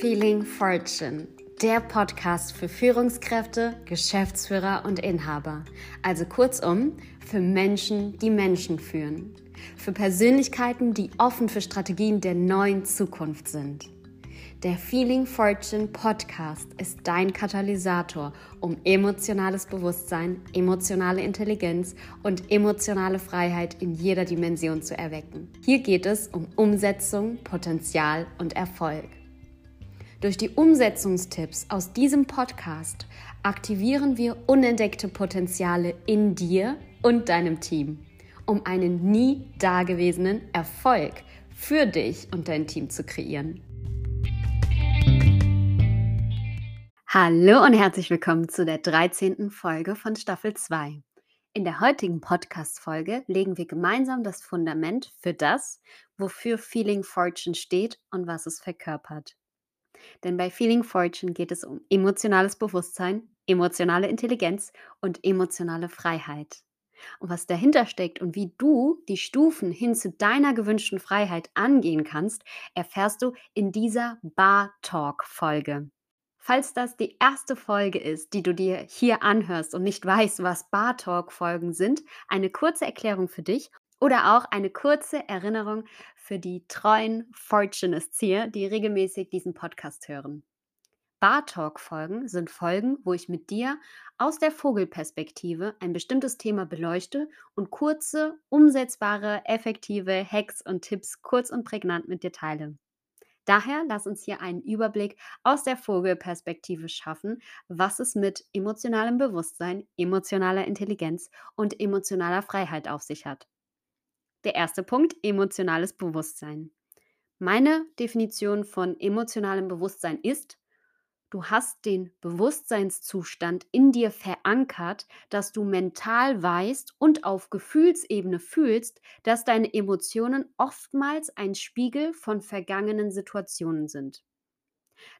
Feeling Fortune, der Podcast für Führungskräfte, Geschäftsführer und Inhaber. Also kurzum, für Menschen, die Menschen führen. Für Persönlichkeiten, die offen für Strategien der neuen Zukunft sind. Der Feeling Fortune Podcast ist dein Katalysator, um emotionales Bewusstsein, emotionale Intelligenz und emotionale Freiheit in jeder Dimension zu erwecken. Hier geht es um Umsetzung, Potenzial und Erfolg. Durch die Umsetzungstipps aus diesem Podcast aktivieren wir unentdeckte Potenziale in dir und deinem Team, um einen nie dagewesenen Erfolg für dich und dein Team zu kreieren. Hallo und herzlich willkommen zu der 13. Folge von Staffel 2. In der heutigen Podcast-Folge legen wir gemeinsam das Fundament für das, wofür Feeling Fortune steht und was es verkörpert. Denn bei Feeling Fortune geht es um emotionales Bewusstsein, emotionale Intelligenz und emotionale Freiheit. Und was dahinter steckt und wie du die Stufen hin zu deiner gewünschten Freiheit angehen kannst, erfährst du in dieser Bar Talk Folge. Falls das die erste Folge ist, die du dir hier anhörst und nicht weißt, was Bar Talk Folgen sind, eine kurze Erklärung für dich oder auch eine kurze Erinnerung für die treuen Fortunists hier, die regelmäßig diesen Podcast hören. Bar Talk Folgen sind Folgen, wo ich mit dir aus der Vogelperspektive ein bestimmtes Thema beleuchte und kurze, umsetzbare, effektive Hacks und Tipps kurz und prägnant mit dir teile. Daher lass uns hier einen Überblick aus der Vogelperspektive schaffen, was es mit emotionalem Bewusstsein, emotionaler Intelligenz und emotionaler Freiheit auf sich hat. Der erste Punkt, emotionales Bewusstsein. Meine Definition von emotionalem Bewusstsein ist, Du hast den Bewusstseinszustand in dir verankert, dass du mental weißt und auf Gefühlsebene fühlst, dass deine Emotionen oftmals ein Spiegel von vergangenen Situationen sind.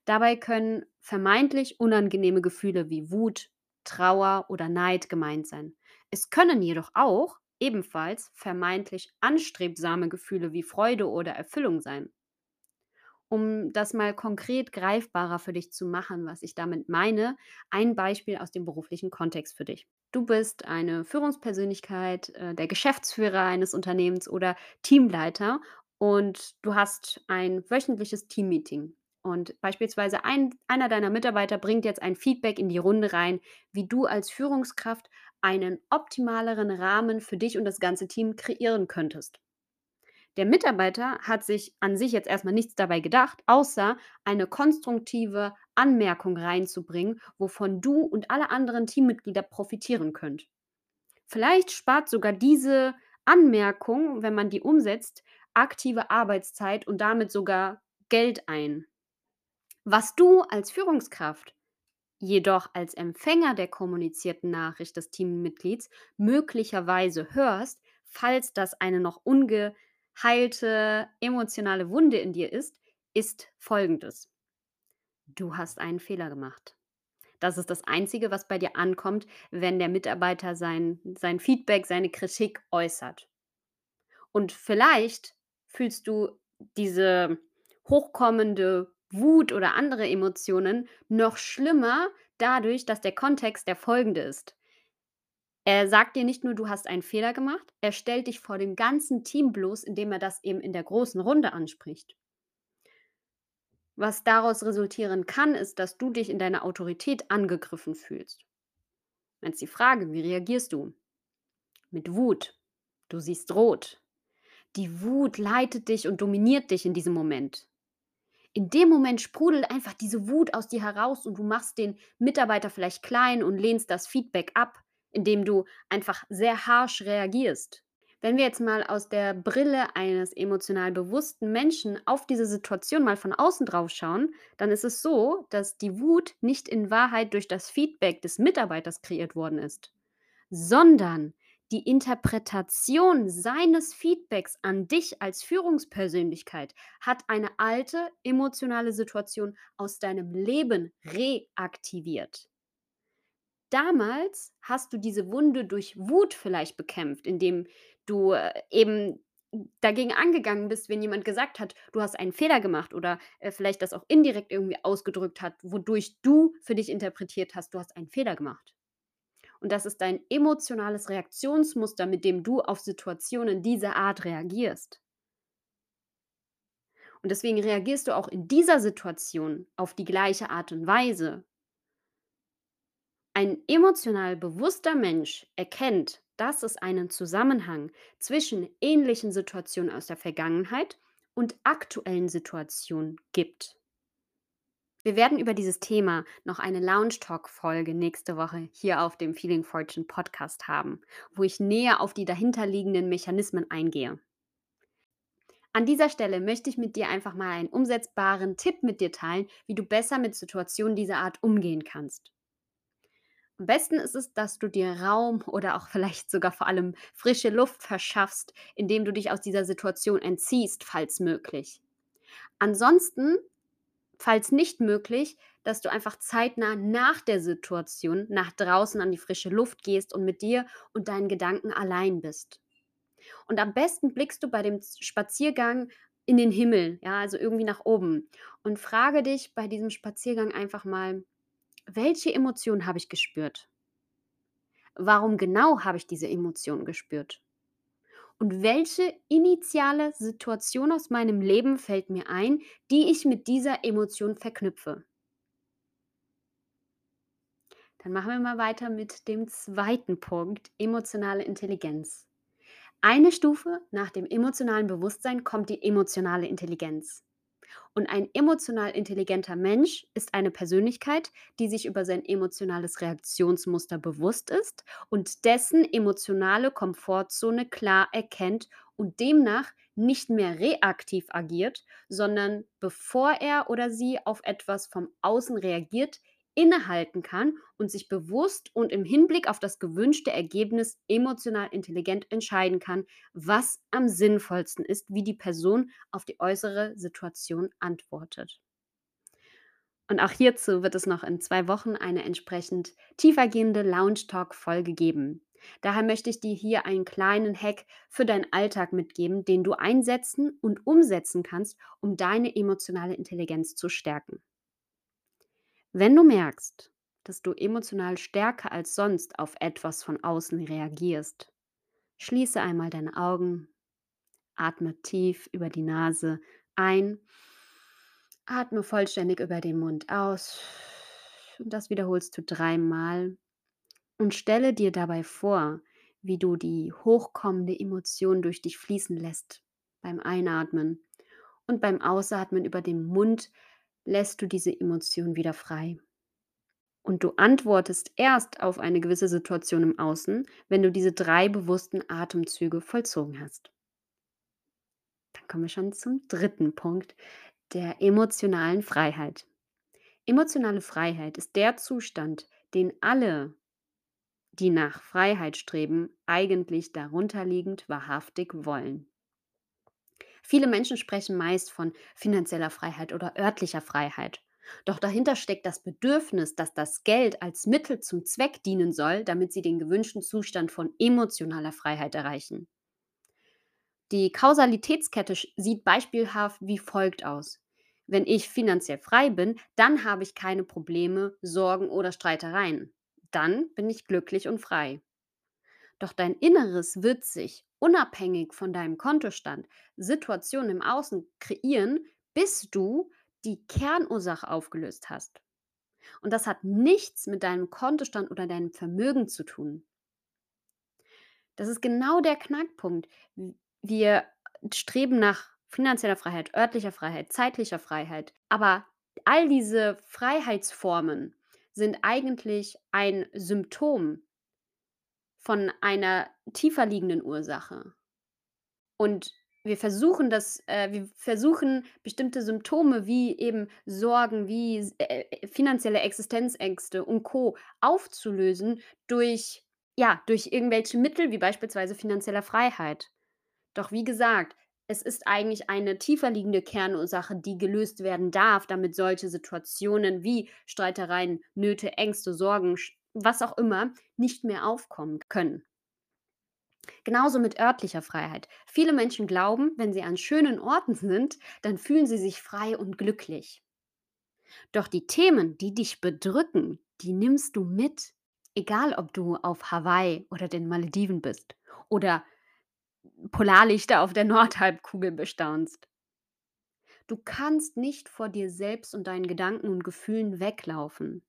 Dabei können vermeintlich unangenehme Gefühle wie Wut, Trauer oder Neid gemeint sein. Es können jedoch auch ebenfalls vermeintlich anstrebsame Gefühle wie Freude oder Erfüllung sein um das mal konkret greifbarer für dich zu machen, was ich damit meine, ein Beispiel aus dem beruflichen Kontext für dich. Du bist eine Führungspersönlichkeit, äh, der Geschäftsführer eines Unternehmens oder Teamleiter und du hast ein wöchentliches Teammeeting. Und beispielsweise ein, einer deiner Mitarbeiter bringt jetzt ein Feedback in die Runde rein, wie du als Führungskraft einen optimaleren Rahmen für dich und das ganze Team kreieren könntest. Der Mitarbeiter hat sich an sich jetzt erstmal nichts dabei gedacht, außer eine konstruktive Anmerkung reinzubringen, wovon du und alle anderen Teammitglieder profitieren könnt. Vielleicht spart sogar diese Anmerkung, wenn man die umsetzt, aktive Arbeitszeit und damit sogar Geld ein. Was du als Führungskraft jedoch als Empfänger der kommunizierten Nachricht des Teammitglieds möglicherweise hörst, falls das eine noch unge heilte emotionale Wunde in dir ist, ist folgendes. Du hast einen Fehler gemacht. Das ist das Einzige, was bei dir ankommt, wenn der Mitarbeiter sein, sein Feedback, seine Kritik äußert. Und vielleicht fühlst du diese hochkommende Wut oder andere Emotionen noch schlimmer dadurch, dass der Kontext der folgende ist. Er sagt dir nicht nur, du hast einen Fehler gemacht, er stellt dich vor dem ganzen Team bloß, indem er das eben in der großen Runde anspricht. Was daraus resultieren kann, ist, dass du dich in deiner Autorität angegriffen fühlst. Jetzt die Frage, wie reagierst du? Mit Wut. Du siehst rot. Die Wut leitet dich und dominiert dich in diesem Moment. In dem Moment sprudelt einfach diese Wut aus dir heraus und du machst den Mitarbeiter vielleicht klein und lehnst das Feedback ab indem du einfach sehr harsh reagierst. Wenn wir jetzt mal aus der Brille eines emotional bewussten Menschen auf diese Situation mal von außen drauf schauen, dann ist es so, dass die Wut nicht in Wahrheit durch das Feedback des Mitarbeiters kreiert worden ist, sondern die Interpretation seines Feedbacks an dich als Führungspersönlichkeit hat eine alte emotionale Situation aus deinem Leben reaktiviert. Damals hast du diese Wunde durch Wut vielleicht bekämpft, indem du äh, eben dagegen angegangen bist, wenn jemand gesagt hat, du hast einen Fehler gemacht oder, äh, vielleicht das auch indirekt irgendwie ausgedrückt hat, wodurch du für dich interpretiert hast, du hast einen Fehler gemacht. Und das ist dein emotionales Reaktionsmuster, mit dem du auf Situationen dieser Art reagierst. Und deswegen reagierst du auch in dieser Situation auf die gleiche Art und Weise. Ein emotional bewusster Mensch erkennt, dass es einen Zusammenhang zwischen ähnlichen Situationen aus der Vergangenheit und aktuellen Situationen gibt. Wir werden über dieses Thema noch eine Lounge Talk Folge nächste Woche hier auf dem Feeling Fortune Podcast haben, wo ich näher auf die dahinterliegenden Mechanismen eingehe. An dieser Stelle möchte ich mit dir einfach mal einen umsetzbaren Tipp mit dir teilen, wie du besser mit Situationen dieser Art umgehen kannst. Am besten ist es, dass du dir Raum oder auch vielleicht sogar vor allem frische Luft verschaffst, indem du dich aus dieser Situation entziehst, falls möglich. Ansonsten, falls nicht möglich, dass du einfach zeitnah nach der Situation nach draußen an die frische Luft gehst und mit dir und deinen Gedanken allein bist. Und am besten blickst du bei dem Spaziergang in den Himmel, ja, also irgendwie nach oben und frage dich bei diesem Spaziergang einfach mal, welche Emotion habe ich gespürt? Warum genau habe ich diese Emotion gespürt? Und welche initiale Situation aus meinem Leben fällt mir ein, die ich mit dieser Emotion verknüpfe? Dann machen wir mal weiter mit dem zweiten Punkt, emotionale Intelligenz. Eine Stufe nach dem emotionalen Bewusstsein kommt die emotionale Intelligenz. Und ein emotional intelligenter Mensch ist eine Persönlichkeit, die sich über sein emotionales Reaktionsmuster bewusst ist und dessen emotionale Komfortzone klar erkennt und demnach nicht mehr reaktiv agiert, sondern bevor er oder sie auf etwas vom Außen reagiert, innehalten kann und sich bewusst und im Hinblick auf das gewünschte Ergebnis emotional intelligent entscheiden kann, was am sinnvollsten ist, wie die Person auf die äußere Situation antwortet. Und auch hierzu wird es noch in zwei Wochen eine entsprechend tiefergehende Lounge Talk Folge geben. Daher möchte ich dir hier einen kleinen Hack für deinen Alltag mitgeben, den du einsetzen und umsetzen kannst, um deine emotionale Intelligenz zu stärken. Wenn du merkst, dass du emotional stärker als sonst auf etwas von außen reagierst, schließe einmal deine Augen, atme tief über die Nase ein, atme vollständig über den Mund aus und das wiederholst du dreimal. Und stelle dir dabei vor, wie du die hochkommende Emotion durch dich fließen lässt beim Einatmen und beim Ausatmen über den Mund lässt du diese Emotion wieder frei. Und du antwortest erst auf eine gewisse Situation im Außen, wenn du diese drei bewussten Atemzüge vollzogen hast. Dann kommen wir schon zum dritten Punkt, der emotionalen Freiheit. Emotionale Freiheit ist der Zustand, den alle, die nach Freiheit streben, eigentlich darunterliegend wahrhaftig wollen. Viele Menschen sprechen meist von finanzieller Freiheit oder örtlicher Freiheit. Doch dahinter steckt das Bedürfnis, dass das Geld als Mittel zum Zweck dienen soll, damit sie den gewünschten Zustand von emotionaler Freiheit erreichen. Die Kausalitätskette sieht beispielhaft wie folgt aus. Wenn ich finanziell frei bin, dann habe ich keine Probleme, Sorgen oder Streitereien. Dann bin ich glücklich und frei. Doch dein Inneres wird sich, unabhängig von deinem Kontostand, Situationen im Außen kreieren, bis du die Kernursache aufgelöst hast. Und das hat nichts mit deinem Kontostand oder deinem Vermögen zu tun. Das ist genau der Knackpunkt. Wir streben nach finanzieller Freiheit, örtlicher Freiheit, zeitlicher Freiheit. Aber all diese Freiheitsformen sind eigentlich ein Symptom von einer tiefer liegenden Ursache. Und wir versuchen das äh, wir versuchen bestimmte Symptome wie eben Sorgen, wie äh, äh, finanzielle Existenzängste und Co. aufzulösen durch ja, durch irgendwelche Mittel wie beispielsweise finanzieller Freiheit. Doch wie gesagt, es ist eigentlich eine tiefer liegende Kernursache, die gelöst werden darf, damit solche Situationen wie Streitereien, Nöte, Ängste, Sorgen, was auch immer, nicht mehr aufkommen können. Genauso mit örtlicher Freiheit. Viele Menschen glauben, wenn sie an schönen Orten sind, dann fühlen sie sich frei und glücklich. Doch die Themen, die dich bedrücken, die nimmst du mit, egal ob du auf Hawaii oder den Malediven bist oder Polarlichter auf der Nordhalbkugel bestaunst. Du kannst nicht vor dir selbst und deinen Gedanken und Gefühlen weglaufen.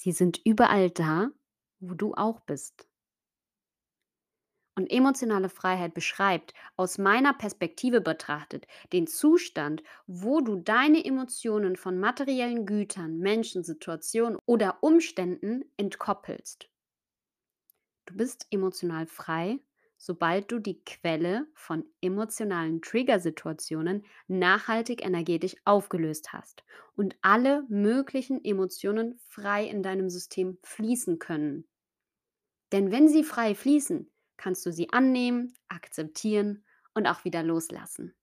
Sie sind überall da, wo du auch bist. Und emotionale Freiheit beschreibt, aus meiner Perspektive betrachtet, den Zustand, wo du deine Emotionen von materiellen Gütern, Menschen, Situationen oder Umständen entkoppelst. Du bist emotional frei, sobald du die Quelle von emotionalen Triggersituationen nachhaltig energetisch aufgelöst hast und alle möglichen Emotionen frei in deinem System fließen können. Denn wenn sie frei fließen, kannst du sie annehmen, akzeptieren und auch wieder loslassen.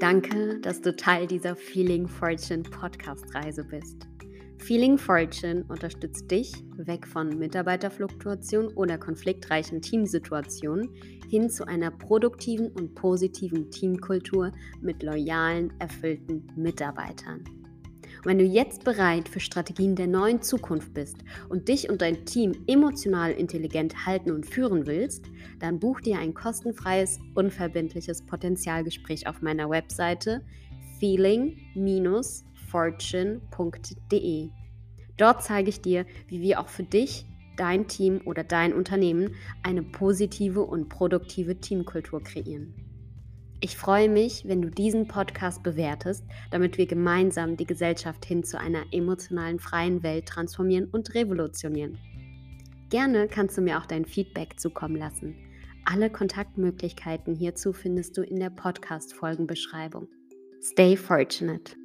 Danke, dass du Teil dieser Feeling Fortune Podcast-Reise bist. Feeling Fortune unterstützt dich weg von Mitarbeiterfluktuation oder konfliktreichen Teamsituationen hin zu einer produktiven und positiven Teamkultur mit loyalen, erfüllten Mitarbeitern. Und wenn du jetzt bereit für Strategien der neuen Zukunft bist und dich und dein Team emotional intelligent halten und führen willst, dann buch dir ein kostenfreies, unverbindliches Potenzialgespräch auf meiner Webseite feeling-fortune.de. Dort zeige ich dir, wie wir auch für dich, dein Team oder dein Unternehmen eine positive und produktive Teamkultur kreieren. Ich freue mich, wenn du diesen Podcast bewertest, damit wir gemeinsam die Gesellschaft hin zu einer emotionalen freien Welt transformieren und revolutionieren. Gerne kannst du mir auch dein Feedback zukommen lassen. Alle Kontaktmöglichkeiten hierzu findest du in der Podcast-Folgenbeschreibung. Stay fortunate!